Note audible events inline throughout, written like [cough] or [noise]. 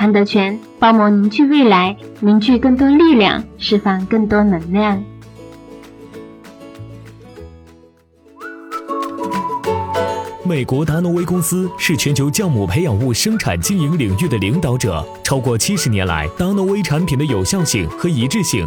韩德全帮忙凝聚未来，凝聚更多力量，释放更多能量。美国达诺威公司是全球酵母培养物生产经营领域的领导者，超过七十年来，达诺威产品的有效性和一致性。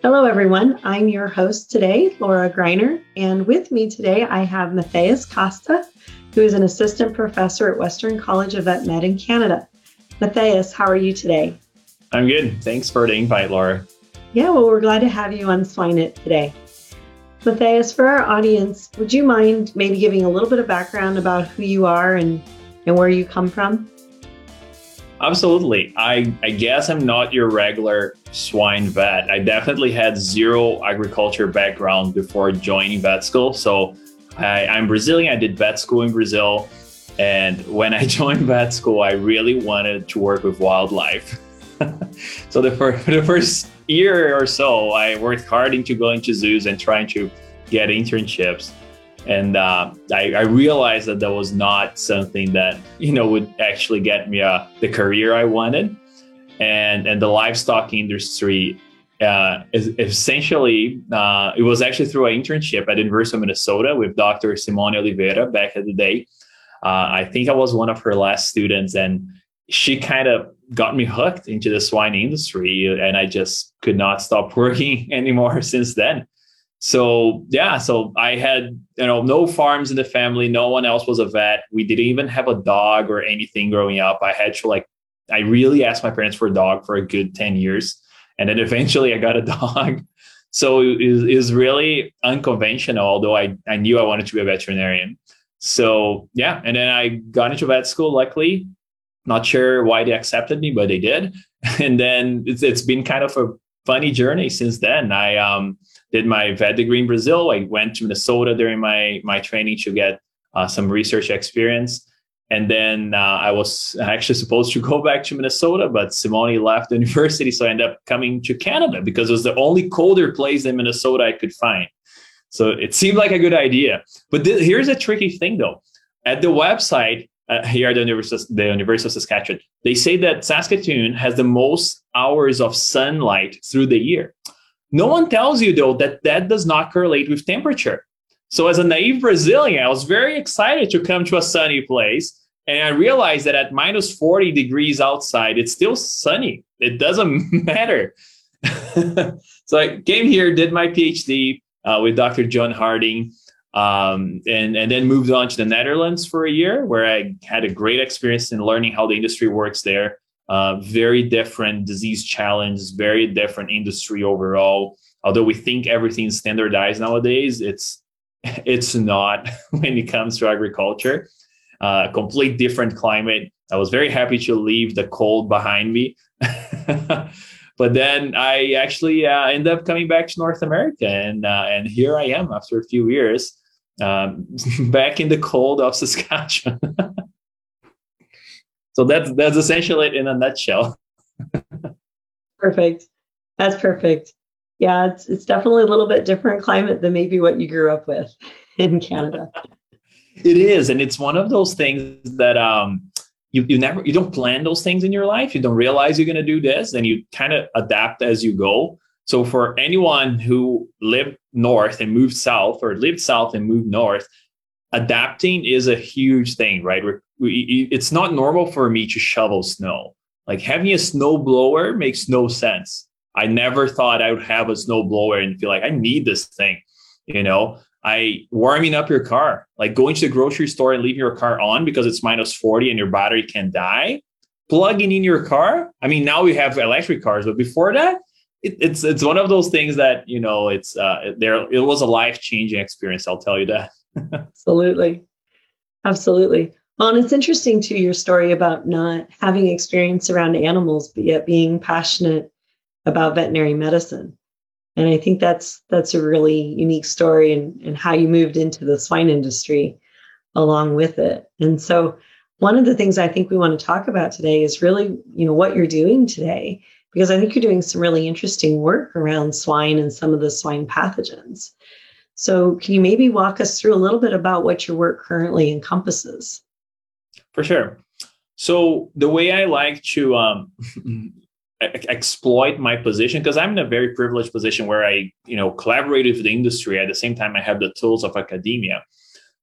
Hello, everyone. I'm your host today, Laura Greiner, and with me today I have Matheus Costa, who is an assistant professor at Western College of Vet Med in Canada. Matheus, how are you today? I'm good. Thanks for the invite, Laura. Yeah, well, we're glad to have you on SwineIt today. Matheus, for our audience, would you mind maybe giving a little bit of background about who you are and, and where you come from? Absolutely. I, I guess I'm not your regular swine vet. I definitely had zero agriculture background before joining vet school. So I, I'm Brazilian. I did vet school in Brazil. And when I [laughs] joined vet school, I really wanted to work with wildlife. [laughs] so the, for, [laughs] the first year or so, I worked hard into going to zoos and trying to get internships and uh, I, I, realized that that was not something that you know would actually get me uh, the career I wanted, and and the livestock industry uh, is essentially uh, it was actually through an internship at University of Minnesota with Dr. Simone Oliveira back in the day. Uh, I think I was one of her last students, and she kind of got me hooked into the swine industry, and I just could not stop [laughs] working anymore since then so yeah so i had you know no farms in the family no one else was a vet we didn't even have a dog or anything growing up i had to like i really asked my parents for a dog for a good 10 years and then eventually i got a [laughs] dog. So it is really unconventional although I, I knew i wanted to be a veterinarian. So yeah and then i got into vet school luckily. Not sure why they accepted me but they did. [laughs] And then it's, it's been kind of a funny journey since then. I um did my vet degree in Brazil. I went to Minnesota during my my training to get uh, some research experience. And then uh, I was actually supposed to go [laughs] back to Minnesota, but Simone left the [laughs] university. So I ended up coming to Canada because it was the only colder place in Minnesota I could find. So it seemed like a good idea. But th- here's a tricky thing though. At the website, uh, here at the University, the University of Saskatchewan, they say that Saskatoon has the most hours of sunlight through the year. No one tells you though that that does not correlate with temperature. So as a naive Brazilian, I was very excited to come to a sunny place. And I realized that at minus 40 degrees outside, it's still sunny. It doesn't [laughs] matter. [laughs] so I came here, did my PhD uh, with Dr. John Harding, um, and, and then moved on to the Netherlands for a year, where I had a great experience in learning how the industry works there uh, very different disease challenge, very different industry overall. Although we think everything's standardized nowadays, it's it's not [laughs] when it comes to agriculture. Uh, complete different climate. I was very happy to leave the cold behind me. [laughs] but then I actually uh, ended up coming back to North America, and uh, and here I am after a few years, um, [laughs] back in the cold of Saskatchewan. So that's that's essentially it in a nutshell. perfect. That's perfect. Yeah, it's it's definitely a little bit different climate than maybe what you grew up with [laughs] in Canada. it is, and it's one of those things that um you, you never you don't plan those things in your life. You don't realize you're gonna do this, and you kind of adapt as you go. So for anyone who lived north and moved south, or lived south and moved north, adapting is a huge thing, right? We, it's not normal for me to shovel snow. Like having a snow blower makes no sense. I never thought I would have a snow blower and feel like I need this thing. You know, I warming up your car, like going to the grocery store and leaving your car on because it's minus 40 and your battery can die. Plugging in your car. I mean, now we have electric cars, but before that, it, it's it's one of those things that you know it's uh there it was a life changing experience i'll tell you that [laughs] absolutely absolutely well and it's interesting too your story about not having experience around animals but yet being passionate about veterinary medicine and i think that's that's a really unique story and and how you moved into the swine industry along with it and so one of the things i think we want to talk about today is really you know what you're doing today because I think you're doing some really interesting work around swine and some of the swine pathogens. So, can you maybe walk us through a little bit about what your work currently encompasses? For sure. So, the way I like to um, [laughs] exploit my position, because I'm in a very privileged position where I, you know, collaborate with the industry at the same time I have the tools of academia.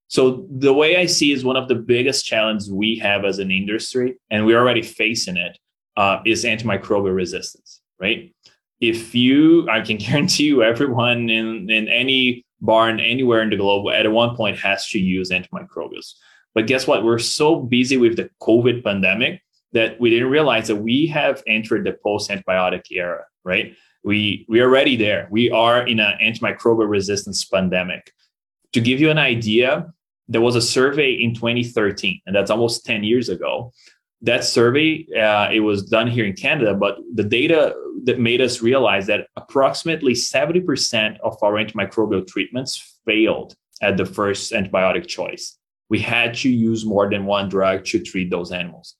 So, the way I see is one of the biggest challenges we have as an industry, and we're already facing it, uh, is antimicrobial resistance, right? If you, I can [laughs] guarantee you, everyone in, in any barn anywhere in the globe at one point has to use antimicrobials. But guess what? We're so busy with the COVID pandemic that we didn't realize that we have entered the post-antibiotic era, right? We we are already there. We are in an antimicrobial resistance pandemic. To give you an idea, there was a survey in 2013, and that's almost 10 years ago, that survey uh, it was done here in canada but the data that made us realize that approximately 70% of our antimicrobial treatments failed at the first antibiotic choice we had to use more than one drug to treat those animals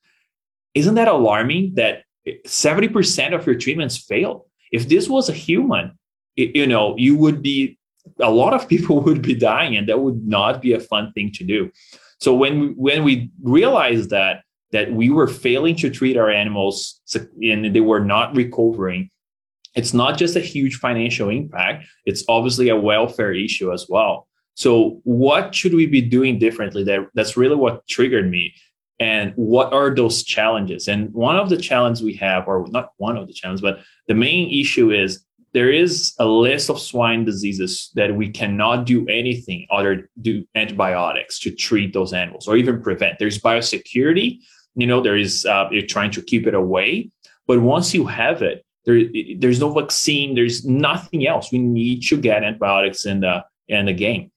isn't that alarming that 70% of your treatments fail? if this was a human you know you would be a lot of people [laughs] would be dying and that would not be a fun thing to do. So when when we realized that that we were failing to treat our animals and they were not recovering it's not just a huge financial impact it's obviously a welfare issue as well. So what should we be doing differently that that's really what triggered me and what are those challenges? And one of the challenges we have or not one of the challenges but the main issue is there is a list of swine diseases that we cannot do anything other do antibiotics to treat those animals or even prevent. There's biosecurity you know there is uh, you're trying to keep it away but once you have it there there's no vaccine there's nothing else. We need to get antibiotics in the in the game.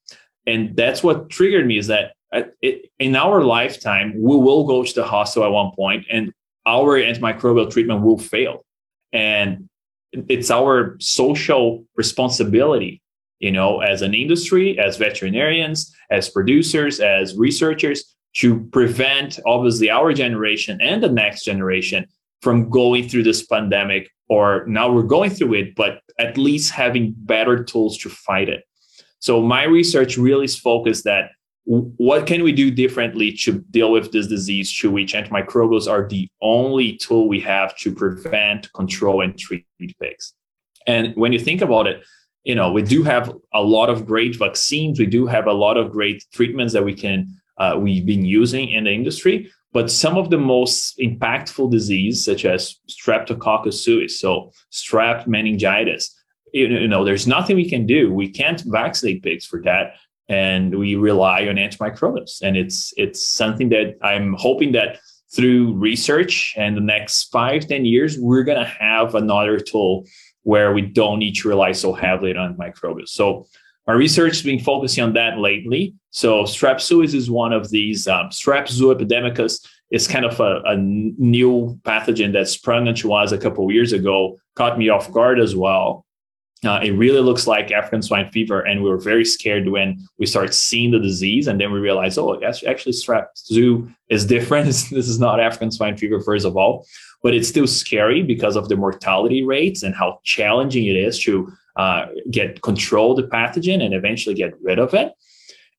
And that's what triggered me is that in our lifetime we will go to the hospital at one point and our antimicrobial treatment will fail. And it's our social responsibility you know as an industry as veterinarians as producers as researchers to prevent obviously our generation and the next generation from going through this pandemic or now we're going through it but at least having better tools to fight it. So my research really is focused that what can we do differently to deal with this disease to which antimicrobials are the only tool we have to prevent control and treat pigs and when you think about it you know we do have a lot of great vaccines we do have a lot of great treatments that we can uh, we've been using in the industry. But some of the most impactful disease, such as Streptococcus suis, so strep meningitis, you know, there's nothing we can do. We can't vaccinate pigs for that, and we rely on antimicrobials. And it's it's something that I'm hoping that through research and the next five ten years, we're gonna have another tool where we don't need to rely so heavily on microbials. So our research has been focusing on that lately. So strep is one of these. Um, strep zooepidemicus is kind of a, a, new pathogen that sprung into us a couple years ago, caught me off guard as well. Uh, it really looks like African swine fever, and we were very scared when we started seeing the disease, and then we realized, oh, actually, strep zoo is different. [laughs] this is not African swine fever, first of all, but it's still scary because of the mortality rates and how challenging it is to uh, get control the pathogen and eventually get rid of it.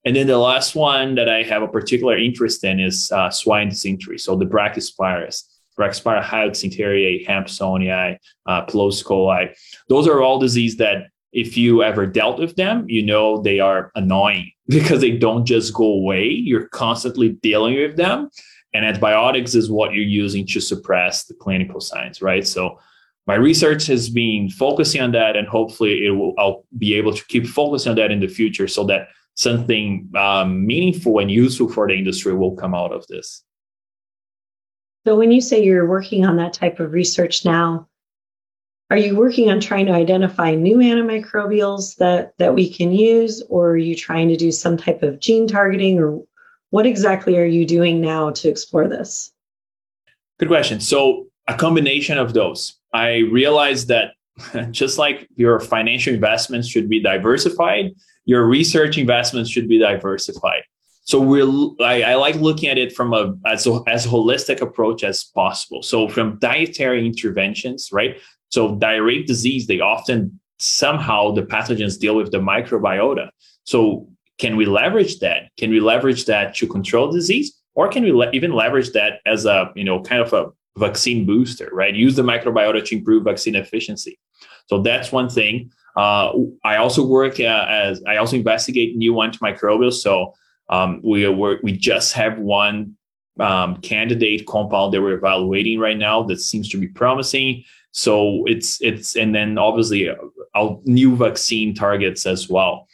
And then the last one that I have a particular interest in is uh, swine dysentery, so the Brachyspirus. Brachyspira hyodysenteriae, Hampsonii, uh, coli. Those are all diseases that if you ever dealt with them, you know they are annoying [laughs] because they don't just go away. You're constantly dealing with them. And antibiotics is what you're using to suppress the clinical signs, right? So my research has been focusing on that, and hopefully it will, I'll be able to keep focusing on that in the future so that something um, meaningful and useful for the industry will come out of this. So, when you say you're working on that type of research now, are you working on trying to identify new antimicrobials that, that we can use, or are you trying to do some type of gene targeting, or what exactly are you doing now to explore this? Good question. So, a combination of those. I realized that [laughs] just like your financial investments should be diversified, your research investments should be diversified. So we're I, I like looking at it from a as as holistic approach as possible. So from dietary interventions, right? So diarrheic disease, they often somehow the pathogens deal with the microbiota. So can we leverage that? Can we leverage that to control disease, or can we le- even leverage that as a you know kind of a vaccine booster, right? Use the microbiota to improve vaccine efficiency. So that's one thing. Uh, I also work uh, as I also investigate new antimicrobials. So um, we are, we just have one um, candidate compound that we're evaluating right now that seems to be promising. So it's it's and then obviously uh, new vaccine targets as well.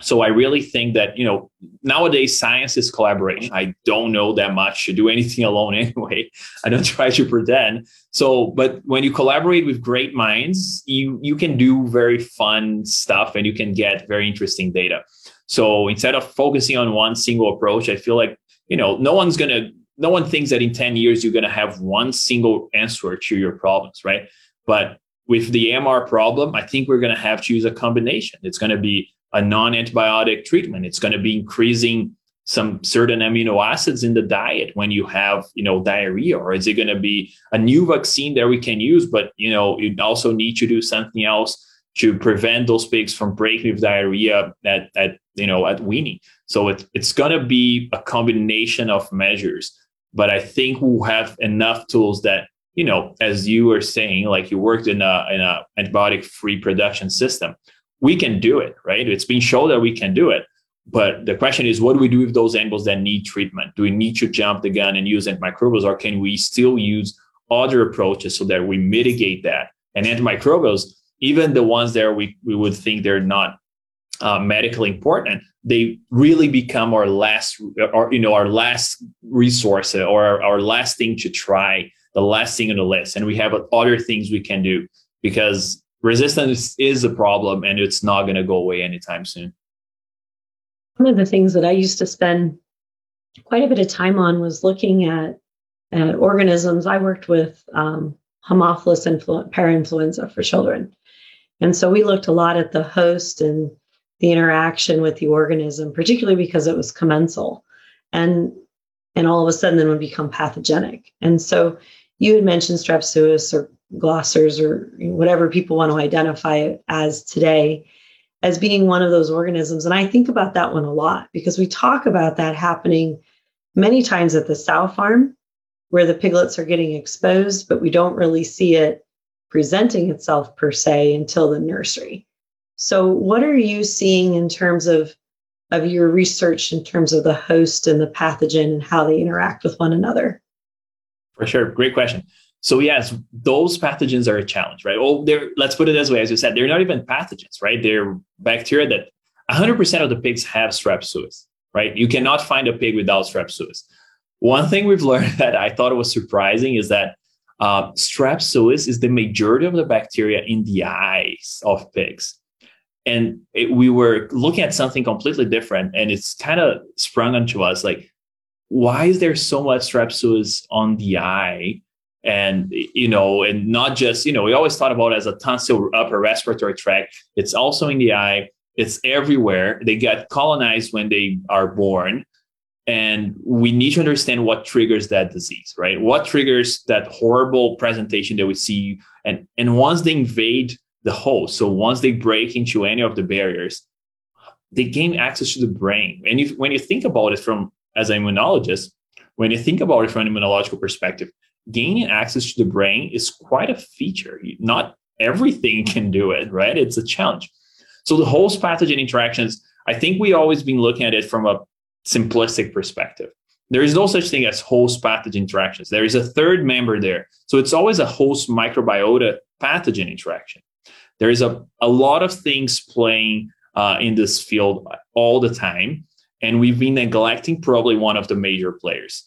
So I really think that you know nowadays science is collaboration. I don't know that much to do anything [laughs] alone anyway. I don't [laughs] try to pretend. So, but when you collaborate with great minds, you you can do very fun stuff and you can get very interesting data. So instead of focusing on one single approach, I feel like you know no one's gonna no one thinks that in 10 years you're gonna have one single answer to your problems, right? But with the MR problem, I think we're gonna have to use a combination. It's gonna be a non-antibiotic treatment. It's going to be increasing some certain amino acids in the diet when you have you know diarrhea or is it going to be a new vaccine that we can use but you know you also need to do something else to prevent those pigs from breaking with diarrhea at, at you know at weaning so it, it's to be a combination of measures but i think we'll have enough tools that you know as you were saying like you worked in a in a antibiotic free production system we can do it, right? It's been shown that we can do it. But the question is, what do we do with those animals that need treatment? Do we need to jump the gun and use antimicrobials, or can we still use other approaches so that we mitigate that? And antimicrobials, even the ones that we, we would think they're not uh, medically important, they really become our last, or you know, our last resource or our, our last thing to try, the last thing on the list. And we have other things we can do because resistance is a problem and it's not going to go away anytime soon. One of the things that I used to spend quite a bit of time on was looking at, at organisms. I worked with um, Haemophilus influ- parainfluenza for children. And so we looked a lot at the host and the interaction with the organism, particularly because it was commensal. And and all of a sudden then would become pathogenic. And so you had mentioned strep suis or glossers or whatever people want to identify it as today as being one of those organisms. And I think about that one a lot because we talk about that happening many times at the sow farm where the piglets are getting exposed, but we don't really see it presenting itself per se until the nursery. So, what are you seeing in terms of, of your research in terms of the host and the pathogen and how they interact with one another? For sure. Great question. So yes, those pathogens are a challenge, right? Well, they're let's put it this way, as you said, they're not even pathogens, right? They're bacteria that 100% of the pigs have strep suis, right? You cannot find a pig without strep suis. One thing we've learned [laughs] that I thought was surprising is that uh, is the majority of the bacteria in the eyes of pigs. And it, we were looking at something completely different, and it's kind of sprung onto us like, why is there so much strep on the eye? and you know and not just you know we always thought about as a tonsil upper respiratory tract it's also in the eye it's everywhere they get colonized when they are born and we need to understand what triggers that disease right? What triggers that horrible presentation that we see and and once they invade the host so once they break into any of the barriers they gain access to the brain. And if, when you think about it from as an immunologist when you think about it from an immunological perspective gaining access to the brain is quite a feature. Not everything [laughs] can do it right? It's a challenge. So the host pathogen interactions i think we always been looking at it from a simplistic perspective. There is no such thing as host pathogen interactions. There is a third member there. So it's always a host microbiota pathogen interaction. There is a, a lot of things playing uh, in this field all the time. And we've been neglecting probably one of the major players.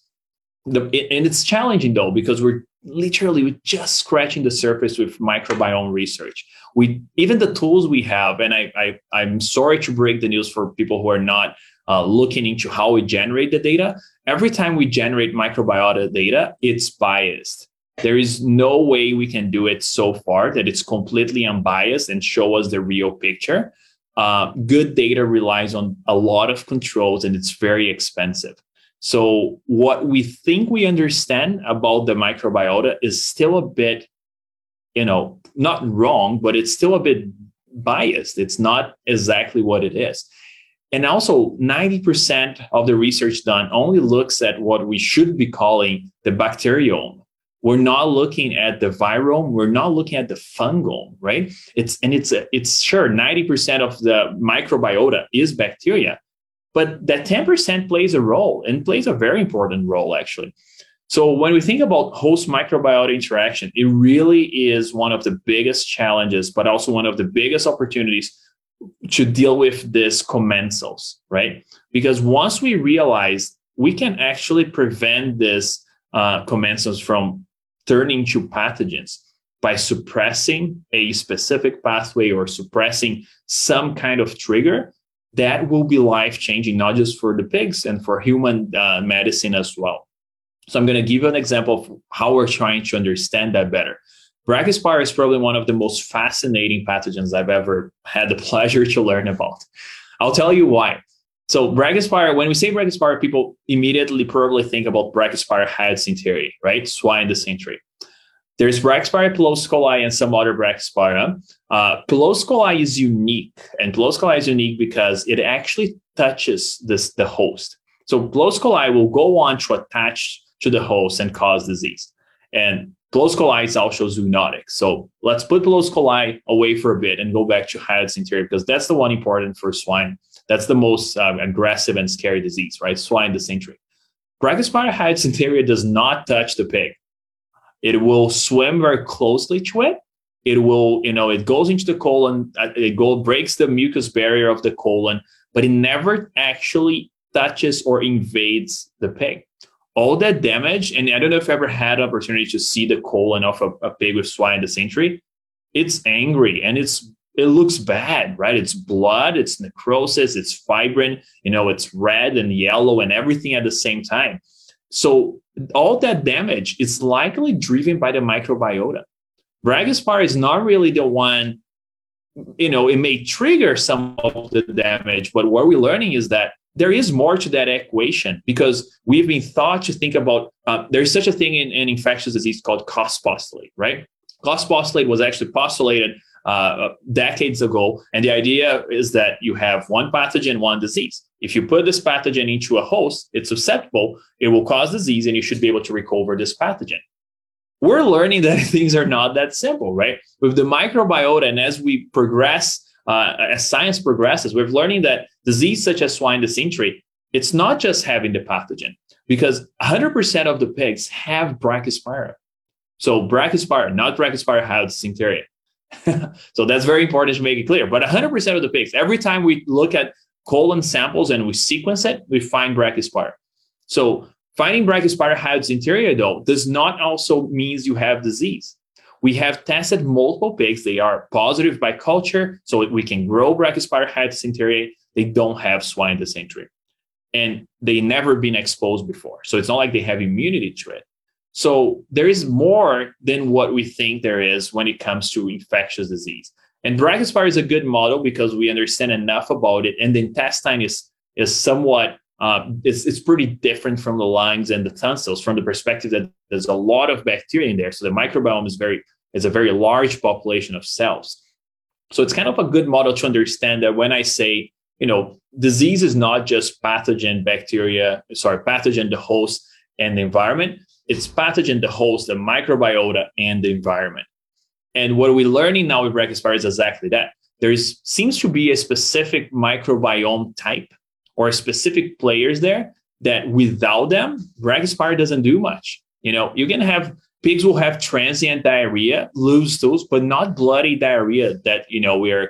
The, and it's challenging though, because we're literally we're just scratching the surface with microbiome research. We even the tools we have, and I, I I'm sorry to break the news for people who are not uh, looking into how we generate the data, every time we generate microbiota data, it's biased. There is no way we can do it so far that it's completely unbiased and show us the real picture. Uh, good data relies on a lot of controls and it's very expensive. So, what we think we understand about the microbiota is still a bit, you know, not wrong, but it's still a bit biased. It's not exactly what it is. And also, 90% of the research done only looks at what we should be calling the bacteriome. We're not looking at the virome. We're not looking at the fungal, right? It's and it's it's sure 90% of the microbiota is bacteria, but that 10% plays a role and plays a very important role actually. So when we think about host microbiota interaction, it really is one of the biggest challenges, but also one of the biggest opportunities to deal with this commensals, right? Because once we realize we can actually prevent this uh, commensals from turning to pathogens by suppressing a specific pathway or suppressing some kind of trigger, that will be life changing, not just for the pigs and for human uh, medicine as well. So I'm going to give you an example of how we're trying to understand that better. Brachyspira is probably one of the most fascinating pathogens I've ever had the [laughs] pleasure to learn about. I'll tell you why. So Brachyspira, when we say Brachyspira, people immediately probably think about Brachyspira hyodysenteriae, right? Swine dysentery. There's Brachyspira pilosicoli and some other Brachyspira. Uh, pilosicoli is unique, and pilosicoli is unique because it actually touches this the host. So pilosicoli will go on to attach to the host and cause disease. And Pilosicoli is also zoonotic. So let's put Pilosicoli away for a bit and go back to hyodysenteriae because that's the one important for swine. That's the most um, aggressive and scary disease, right? Swine dysentery. Brachyspira hyodysenteriae does not touch the pig. It will swim very closely to it. It will, you know, it goes into the colon. Uh, it go breaks the mucus barrier of the colon, but it never actually touches or invades the pig all that damage, and I don't know if you ever had opportunity to see the colon of a, a pig with swine in the dysentery. It's angry and it's it looks bad, right? It's blood, it's necrosis, it's fibrin, you know, it's red and yellow and everything at the same time. So all that damage is likely driven by the microbiota. Brachyspira is not really the one, you know, it may trigger some of the damage, but what we're learning is that there is more to that equation because we've been thought to think about uh, there's such a thing in, in infectious disease called Koch's postulate, right? Koch's postulate was actually postulated uh, decades ago. And the idea is that you have one pathogen, one disease. If you put this pathogen into a host, it's susceptible, it will cause disease, and you should be able to recover this pathogen. We're learning [laughs] that things are not that simple, right? With the microbiota, and as we progress uh, as science progresses, we're learning that disease such as swine dysentery, it's not just having the pathogen because 100% of the pigs have brachyspira. So brachyspira, not brachyspira hyodysenteriae. [laughs] so that's very important to make it clear. But 100% of the pigs, every time we look at colon samples and we sequence it, we find brachyspira. So finding brachyspira hyodysenteriae though does not also means you have disease. We have tested multiple pigs. They are positive by culture, so we can grow Brachyspira hyodysenteriae. They don't have swine in the dysentery. And they never been exposed before. So it's not like they have immunity to it. So there is more than what we think there is when it comes to infectious disease. And Brachyspira is a good model because we understand enough about it, and the intestine is is somewhat uh, it's, it's pretty different from the lungs and the tonsils from the perspective that there's a lot of bacteria in there. So the microbiome is very is a very large population of cells. So it's kind of a good model to understand that when I say, you know, disease is not just pathogen, bacteria, sorry, pathogen, the host, and the environment. It's pathogen, the host, the microbiota, and the environment. And what we're learning now with Brachyspira is exactly that. There is, seems to be a specific microbiome type or specific players there that without them, Brachyspira doesn't do much. You know, you can have pigs will have transient diarrhea, loose stools, but not bloody diarrhea that you know we're uh,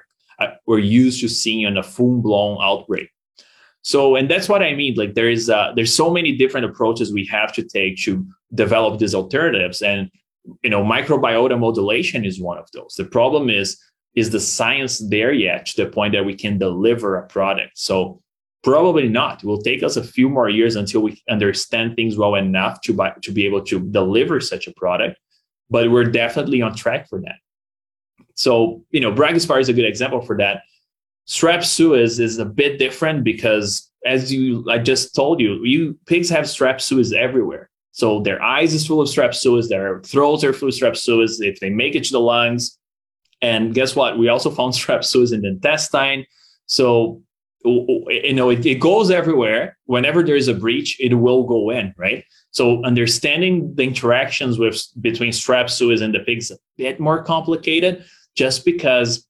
we're used to seeing on a full blown outbreak. So, and that's what I mean. Like there is uh, there's so many different approaches we have to take to develop these alternatives, and you know, microbiota modulation is one of those. The problem is is the science there yet to the point that we can deliver a product? So Probably not. It will take us a few more years until we understand things well enough to, buy, to be able to deliver such a product, but we're definitely on track for that. So, you know, Brachyspira is a good example for that. Strep suis is a bit different because, as you I just told you, you pigs have strep suis everywhere. So their eyes is full of strep suis, their throats are full of strep suis. If they make it to the lungs, and guess what? We also found [laughs] strep suis in the intestine. So you know it, it goes everywhere whenever there is a breach it will go in right so understanding the interactions with between strep suis and the pigs a bit more complicated just because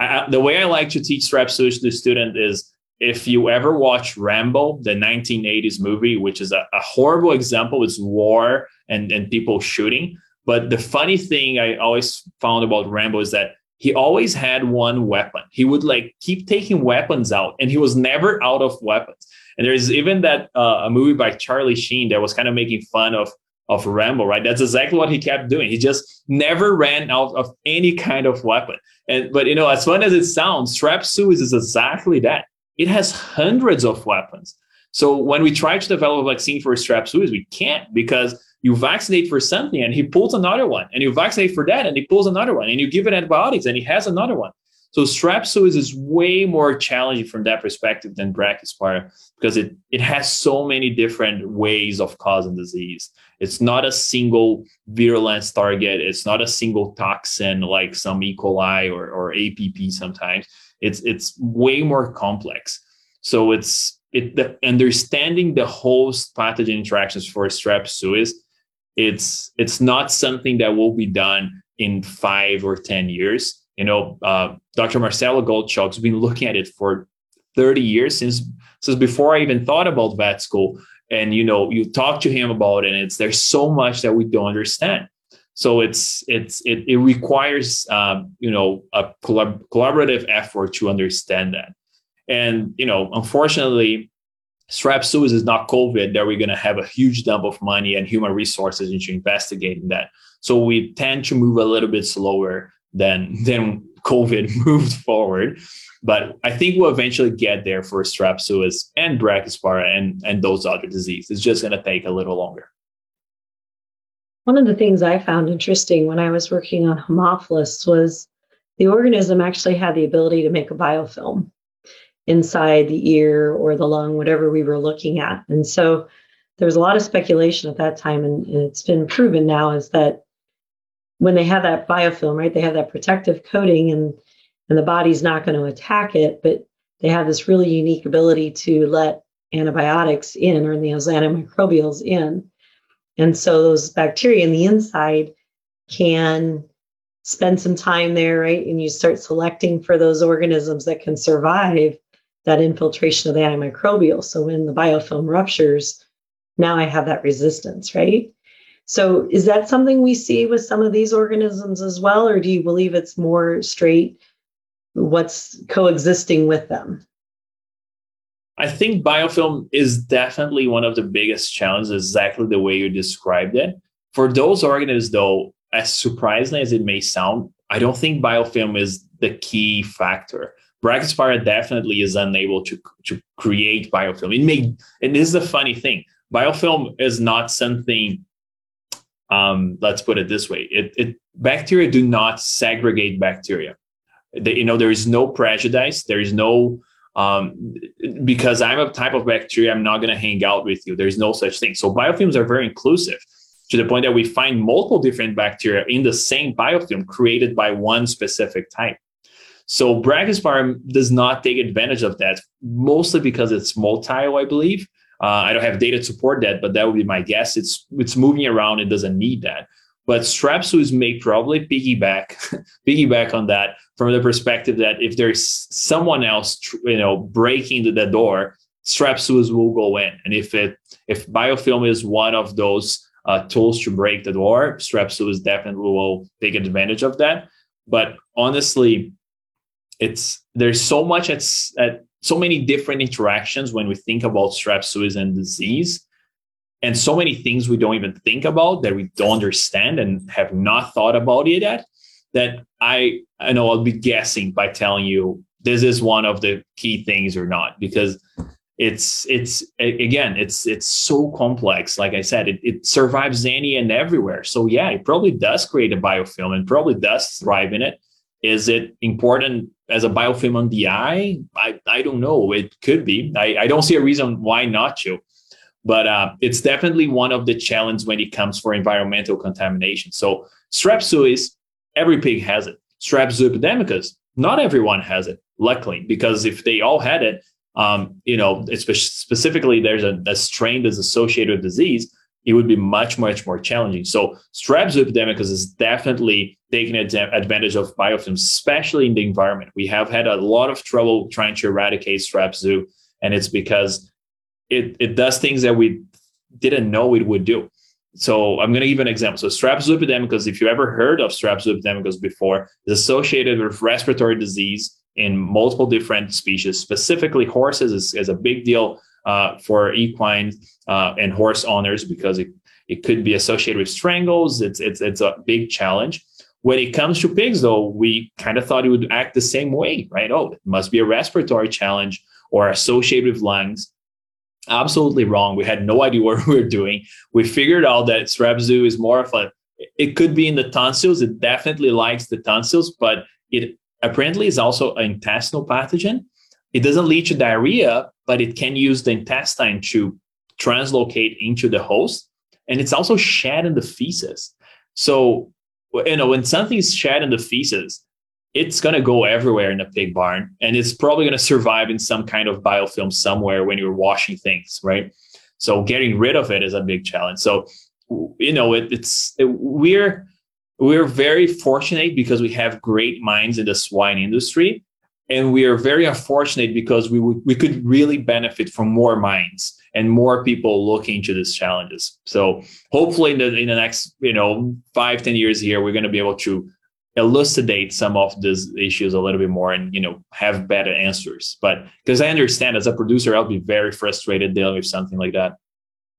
I, the way i like to teach strep suis to the student is if you ever watch rambo the 1980s movie which is a, a horrible example it's war and, and people shooting but the funny thing i always found about rambo is that he always had one weapon. He would like keep taking weapons out, and he was never out of weapons. And there's even that uh, a movie by Charlie Sheen that was kind of making fun of of Rambo, right? That's exactly what he kept doing. He just never ran out of any kind of weapon. And but you know, as fun as it sounds, Strep suis is exactly that. It has hundreds of weapons. So when we try to develop a vaccine for Strep suis, we can't because you vaccinate for something and he pulls another one and you vaccinate for that and he pulls another one and you give it antibiotics and he has another one so strep suis is way more challenging from that perspective than brachyspira because it, it has so many different ways of causing disease it's not a single virulence target it's not a single toxin like some e coli or, or app sometimes it's it's way more complex so it's it the understanding the host pathogen interactions for strep suis it's it's not something that will be done in five or ten years. You know, uh, Dr. Marcelo Gottschalk's been looking at it for 30 years since since before I even thought about vet school. And you know, you talk to him about it, and it's there's so much that we don't understand. So it's it's it, it requires um, you know a collab- collaborative effort to understand that. And you know, unfortunately, strep suis is not COVID that we're going to have a huge dump of money and human resources into investigating that. So we tend to move a little bit slower than than COVID [laughs] moved forward. But I think we'll eventually get there for strep suis and brachyspira and, and those other diseases. It's just going to take a little longer. One of the things I found interesting when I was working on Haemophilus was the organism actually had the ability to make a biofilm inside the ear or the lung, whatever we were looking at. And so there was a lot of speculation at that time, and, and it's been proven now is that when they have that biofilm, right, they have that protective coating, and and the body's not going to attack it, but they have this really unique ability to let antibiotics in or those antimicrobials in. And so those bacteria in the inside can spend some time there, right? And you start selecting for those organisms that can survive that infiltration of the antimicrobial. So when the biofilm ruptures, now I have that resistance, right? So is that something we see with some of these organisms as well, or do you believe it's more straight what's coexisting with them? I think biofilm is definitely one of the biggest challenges, exactly the way you described it. For those organisms, though, as surprising as it may sound, I don't think biofilm is the key factor. Brachyspira definitely is unable to, to create biofilm. It may, and this is a funny thing biofilm is not something um, let's put it this way: it, it bacteria do not segregate bacteria. They, you know, there is no prejudice. There is no um, because I'm a type of bacteria, I'm not going to hang out with you. There's no such thing. So biofilms are very inclusive to the point that we find multiple different bacteria in the same biofilm created by one specific type. So Brachyspira does not take advantage of that, mostly because it's motile, I believe. Uh, I don't have data to support that, but that would be my guess. It's it's moving around; it doesn't need that. But Strep suis may probably piggyback [laughs] piggyback on that from the perspective that if there's someone else, you know, breaking the, door, Strep suis will go in, and if it if biofilm is one of those uh, tools to break the door, Strep suis definitely will take advantage of that. But honestly, it's there's so much at, at so many different interactions when we think about Strep suis and disease and so many things we don't even think about that we don't understand and have not thought about it yet that i i know i'll be guessing by telling you this is one of the key things or not because it's it's again it's it's so complex. Like i said it, it survives any and everywhere. So yeah it probably does create a biofilm and probably does thrive in it. Is it important as a biofilm on the eye? I i don't know. It could be. I, I don't see a reason why not to. But uh, it's definitely one of the challenges when it comes for environmental contamination. So strep suis, every pig has it. Strep epidemicus, not everyone has it, luckily, because if they all had it, um, you know, specifically there's a, a, strain that's associated with disease, it would be much, much more challenging. So Strep epidemicus is definitely taking advantage of biofilms, especially in the environment. We have had a lot of trouble trying to eradicate Strep zoo, and it's because it, it does things that we didn't know it would do. So I'm going to give an example. So Streptococcus epidemicus, if you ever heard of Streptococcus epidemicus before, is associated with respiratory disease in multiple different species. Specifically, horses is, is a big deal uh, for equine uh, and horse owners because it, it could be associated with strangles. It's, it's, it's a big challenge. When it comes to pigs, though, we kind of thought it would act the same way, right? Oh, it must be a respiratory challenge or associated with lungs absolutely wrong. We had no idea what [laughs] we were doing. We figured out that Strep is more of a, it could be in the tonsils. It definitely likes the tonsils, but it apparently is also an intestinal pathogen. It doesn't lead to diarrhea, but it can use the intestine to translocate into the host. And it's also shed in the feces. So, you know, when something is shed in the feces, it's going to go everywhere in a pig barn and it's probably going to survive in some kind of biofilm somewhere when you're washing things right? So getting rid of it is a big challenge. So you know it, it's it, we're we're very fortunate because we have great minds in the swine industry and we are very unfortunate because we would we could really benefit from more minds and more people looking into these challenges. So hopefully in the in the next you know five ten years here we're going to be able to elucidate some of these issues a little bit more and you know have better answers. But because i understand as a producer i'll be very frustrated dealing with something like that.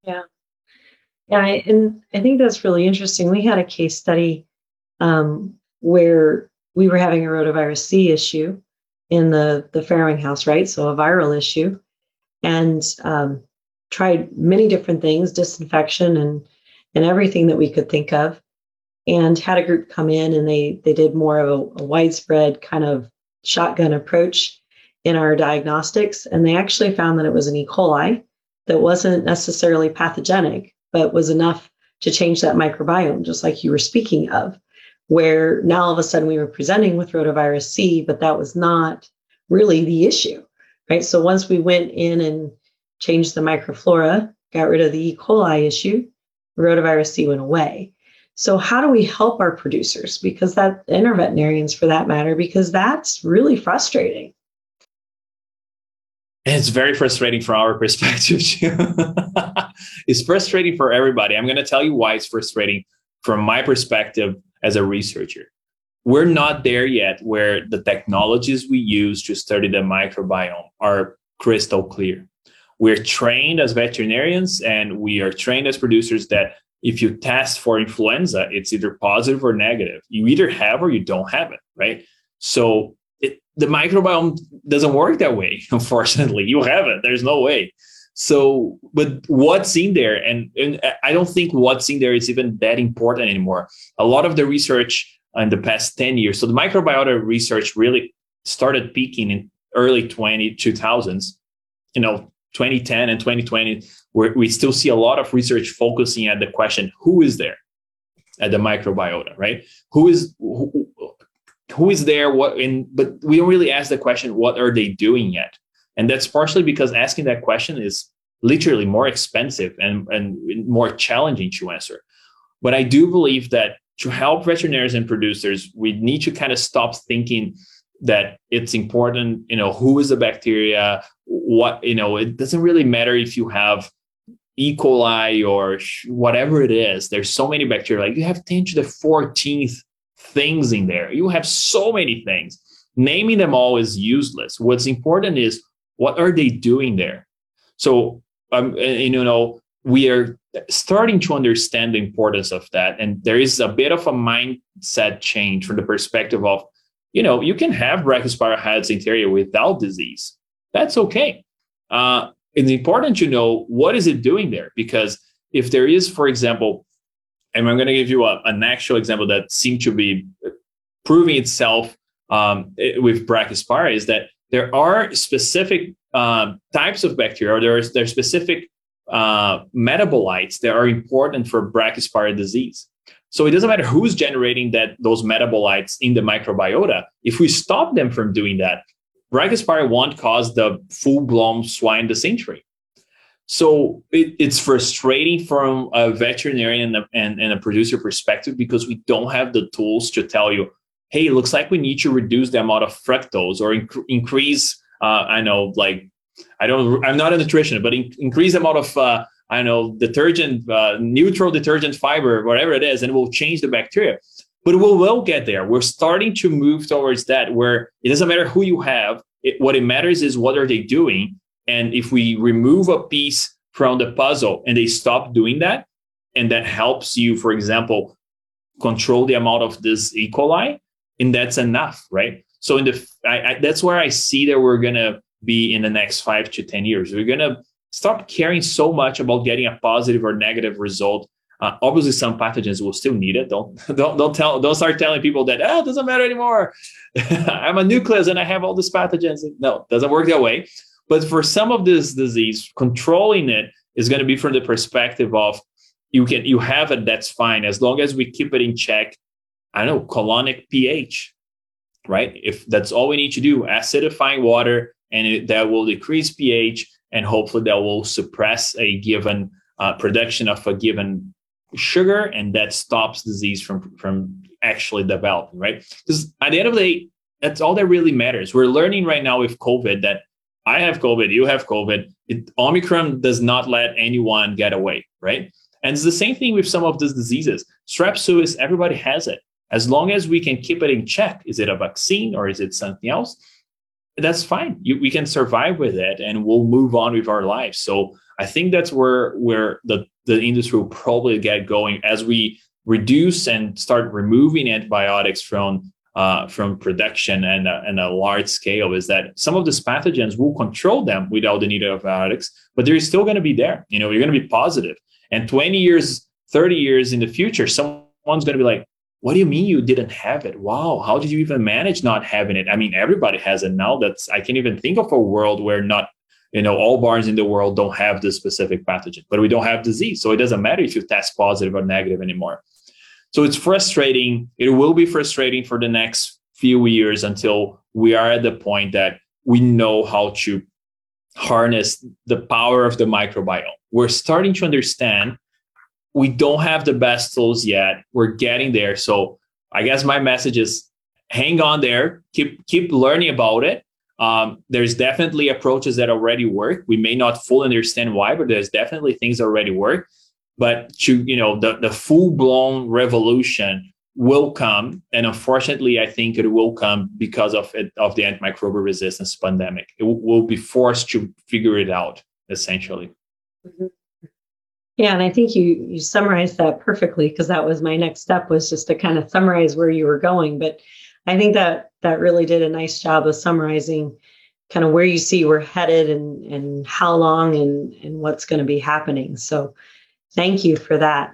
Yeah. Yeah and i think that's really interesting. We had a case study um, where we were having a rotavirus c issue in the the farrowing house right? So a viral issue and um, tried many different things disinfection and and everything that we could think of and had a group come in and they they did more of a, a widespread kind of shotgun approach in our diagnostics and they actually found that it was an E. coli that wasn't necessarily pathogenic but was enough to change that microbiome just like you were speaking of where now all of a sudden we were presenting with rotavirus C but that was not really the issue right so once we went in and changed the microflora got rid of the E. coli issue rotavirus C went away so, how do we help our producers? Because that, and our veterinarians for that matter, because that's really frustrating. It's very frustrating from our [laughs] perspective, too. it's frustrating for everybody. I'm going to tell you why it's frustrating from my perspective as a researcher. We're not there yet where the technologies we use to study the microbiome are crystal clear. We're trained as veterinarians and we are trained as producers that if you test for influenza, it's either positive or negative. You either have or you don't have it, right? So it, the microbiome doesn't work that way, [laughs] unfortunately. You have it, there's no way. So, but what's in there? And, and I don't think what's in there is even that important anymore. A lot of the research in the past 10 years, so the microbiota research really started peaking in early 20, 2000s, you know, 2010 and 2020, where we still see a lot of research focusing at the question, who is there at the microbiota, right? Who is, who, who is there? What in, but we don't really ask the question, what are they doing yet? And that's partially because asking that question is literally more expensive and, and more challenging to answer. But I do believe that to help veterinarians and producers, we need to kind of stop thinking that it's important, you know, who is the bacteria, what, you know, it doesn't really matter if you have E. coli or whatever it is. There's so many bacteria. Like you have 10 to the 14th things in there. You have so many things. Naming them all is useless. What's important is what are they doing there? So, um, you know, we are starting to understand the importance of that. And there is a bit of a mindset change from the perspective of, you know, you can have Brachyspira hyodysenteriae without disease. That's okay. Uh, it's important to know what is it doing there because if there is, for example, and I'm going to give you a, an actual example that seemed to be proving itself um, with Brachyspira is that there are specific uh, types of bacteria, or there's there are specific uh, metabolites that are important for Brachyspira disease. So it doesn't matter who's generating that those metabolites in the microbiota. If we stop them from doing that, Brachyspira won't cause the full-blown swine dysentery. So it, it's frustrating from a veterinarian and, and, and, a producer perspective because we don't have the tools to tell you, hey, it looks like we need to reduce the amount of fructose or inc- increase, uh, I know, like, I don't, I'm not a nutritionist, but in, increase the amount of, uh, I know, detergent, uh, neutral detergent fiber, whatever it is, and it will change the bacteria. But we will get there. We're starting to move towards that where it doesn't matter who you have. It, what it matters is what are they doing. And if we remove a piece from the puzzle and they stop doing that, and that helps you, for example, control the amount of this E. coli, and that's enough, right? So in the I, I, that's where I see that we're gonna be in the next five to ten years. We're gonna stop caring so much about getting a positive or negative result. Uh, obviously, some pathogens will still need it. Don't [laughs] don't don't tell don't start telling people that oh it doesn't matter anymore. [laughs] I'm a nucleus and I have all these pathogens. No, doesn't work that way. But for some of this disease, controlling it is going to be from the perspective of you can you have it that's fine as long as we keep it in check I don't know, colonic pH, right? If that's all we need to do, acidifying water, and it, that will decrease pH, and hopefully that will suppress a given uh, production of a given sugar, and that stops disease from from actually developing, right? Because at the end of the day, that's all that really matters. We're learning right now with COVID that I have COVID, you have COVID. It, Omicron does not let anyone get away, right? And it's the same thing with some of these diseases. Strep suis, everybody has it as long as we can keep it in check is it a vaccine or is it something else that's fine you, we can survive with it and we'll move on with our lives so i think that's where where the, the industry will probably get going as we reduce and start removing antibiotics from uh, from production and a, and a large scale is that some of these pathogens will control them without the need of antibiotics, but they're still going to be there. You know, you're going to be positive. And 20 years, 30 years in the future, someone's going to be like, what do you mean you didn't have it? Wow, how did you even manage not having it? I mean, everybody has it now. That's I can't even think of a world where not, you know, all barns in the world don't have this specific pathogen, but we don't have disease. So it doesn't matter if you test positive or negative anymore. So it's frustrating. It will be frustrating for the next few years until we are at the point that we know how to harness the power of the microbiome. We're starting to understand we don't have the best tools yet. We're getting there. So I guess my message is hang on there, keep keep learning about it. Um, there's definitely approaches that already work. We may not fully understand why, but there's definitely things that already work. But to you know, the the full blown revolution will come, and unfortunately, I think it will come because of it, of the antimicrobial resistance pandemic. It will be forced to figure it out essentially. Mm-hmm. Yeah, and I think you you summarized that perfectly because that was my next step was just to kind of summarize where you were going. But I think that that really did a nice job of summarizing kind of where you see we're headed and, and how long and, and what's going to be happening. So thank you for that.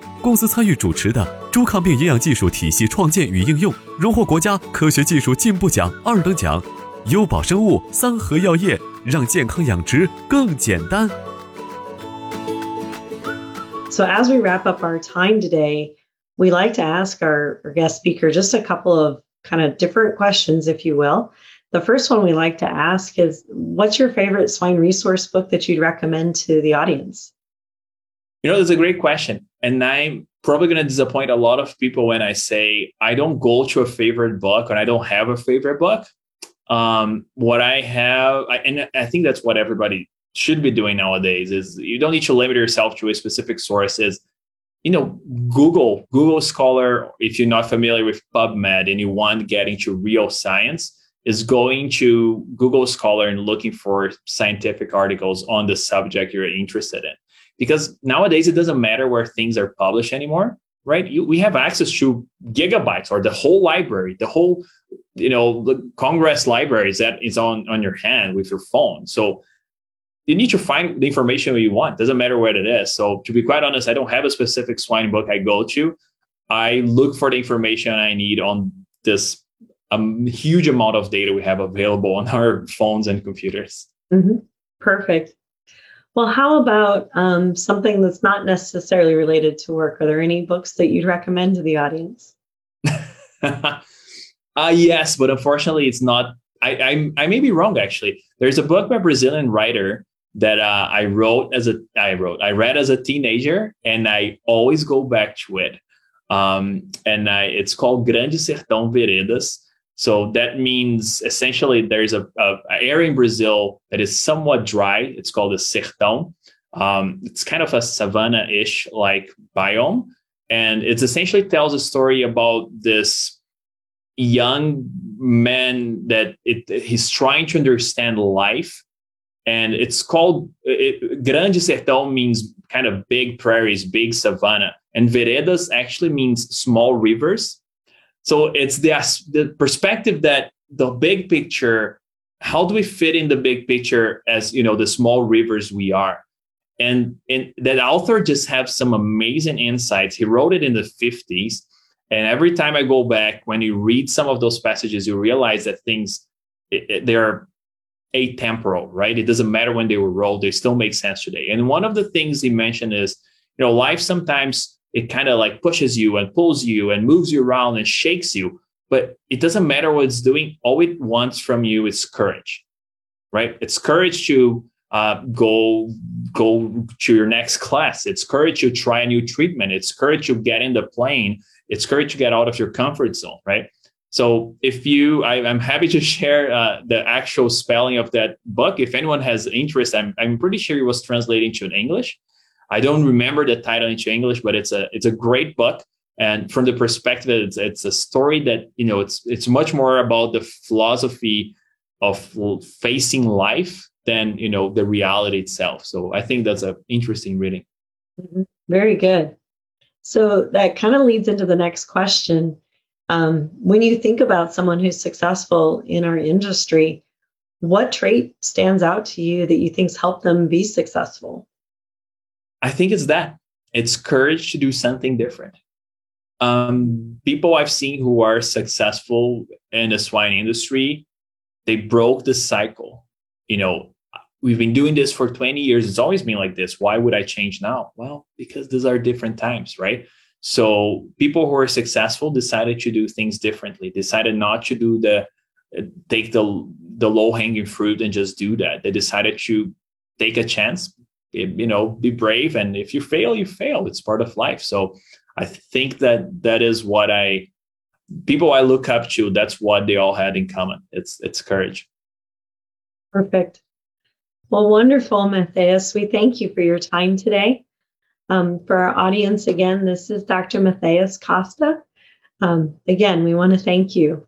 公司参与主持的猪抗病营养技术体系创建与应用，荣获国家科学技术进步奖二等奖。优宝生物三和药业让健康养殖更简单。So as we wrap up our time today, we like to ask our, our guest speaker just a couple of kind of different questions, if you will. The first one we like to ask is, what's your favorite swine resource book that you'd recommend to the audience? You know, that's a great question. And I'm probably going to disappoint a lot of people when I say I don't go to a favorite book and I don't have a favorite book. Um, what I have, I, and I think that's what everybody should be doing nowadays is you don't need to limit yourself to a specific source. Is you know, Google, Google Scholar, if you're not familiar with PubMed and you want to get into real science, is going to Google Scholar and looking for scientific articles on the subject you're interested in because nowadays it doesn't matter where things are published anymore right? You, we have access to gigabytes or the whole library the whole you know the congress libraries that is on on your hand with your phone. So you need to find the information you want. Doesn't matter where it is. So to be quite honest i don't have a specific swine book i go to. I look for the information i need on this um, huge amount of data we have available on our [laughs] phones and computers. Mm-hmm. perfect well, how about um, something that's not necessarily related to work? Are there any books that you'd recommend to the audience? [laughs] uh, yes, but unfortunately, it's not. I, I, I may be wrong. Actually, there's a book by Brazilian writer that uh, I wrote as a I wrote I read as a teenager, and I always go back to it. Um, and I, it's called Grande Sertão Veredas so that means essentially there's a, a, a, area in Brazil that is somewhat dry. It's called the sertão. Um, it's kind of a savanna-ish like biome, and it essentially tells a story about this young man that it, he's trying to understand life, and it's called it, Grande Sertão means kind of big prairies, big savanna, and veredas actually means small rivers so it's the, the perspective that the big picture, how do we fit in the big picture as you know the small rivers we are? And, and that author just has some amazing insights. He wrote it in the 50s. And every time I go back, when you read some of those passages, you realize that things it, it, they're atemporal, right? It doesn't matter when they were wrote; they still make sense today. And one of the things he mentioned is, you know, life sometimes it kind of like pushes you and pulls you and moves you around and shakes you but it doesn't matter what it's doing. All it wants from you is courage right? It's courage to uh, go go to your next class. It's courage to try a new treatment. It's courage to get in the plane. It's courage to get out of your comfort zone right? So if you I, am happy to share uh, the actual spelling of that book. If anyone has interest i'm, I'm pretty sure it was translated to english I don't remember the title into English, but it's a it's a great book. And from the perspective, it's it's a story that you know it's it's much more about the philosophy of facing life than you know the reality itself. So I think that's an interesting reading. Mm-hmm. Very good. So that kind of leads into the next question. Um, when you think about someone who's successful in our industry, what trait stands out to you that you think's helped them be successful? I think it's that. It's courage to do something different. Um, people I've seen who are successful in the swine industry, they broke the cycle. You know, we've been doing this for 20 years. It's always been like this. Why would I change now? Well, because these are different times, right? So people who are successful decided to do things differently, decided not to do the take the the low hanging fruit and just do that. They decided to take a chance, you know be brave and if you fail you fail it's part of life so i think that that is what i people i look up to that's what they all had in common it's it's courage Perfect. Well, wonderful, Matheus. We thank you for your time today. Um, for our audience, again, this is Dr. Matheus Costa. Um, again, we want to thank you.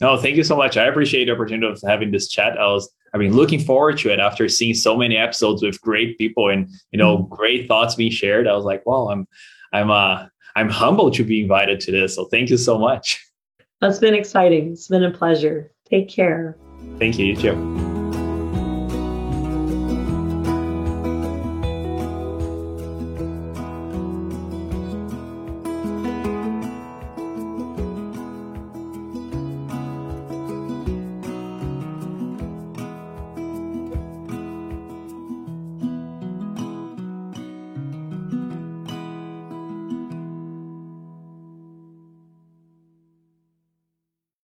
No, thank you so much. I appreciate the opportunity of having this chat. I was, I mean, looking forward to it after seeing so many episodes with great people and you know mm-hmm. great thoughts being shared. I was like, well, I'm, I'm, uh, I'm humbled to be invited to this. So thank you so much. It's been exciting. It's been a pleasure. Take care. Thank you. You too.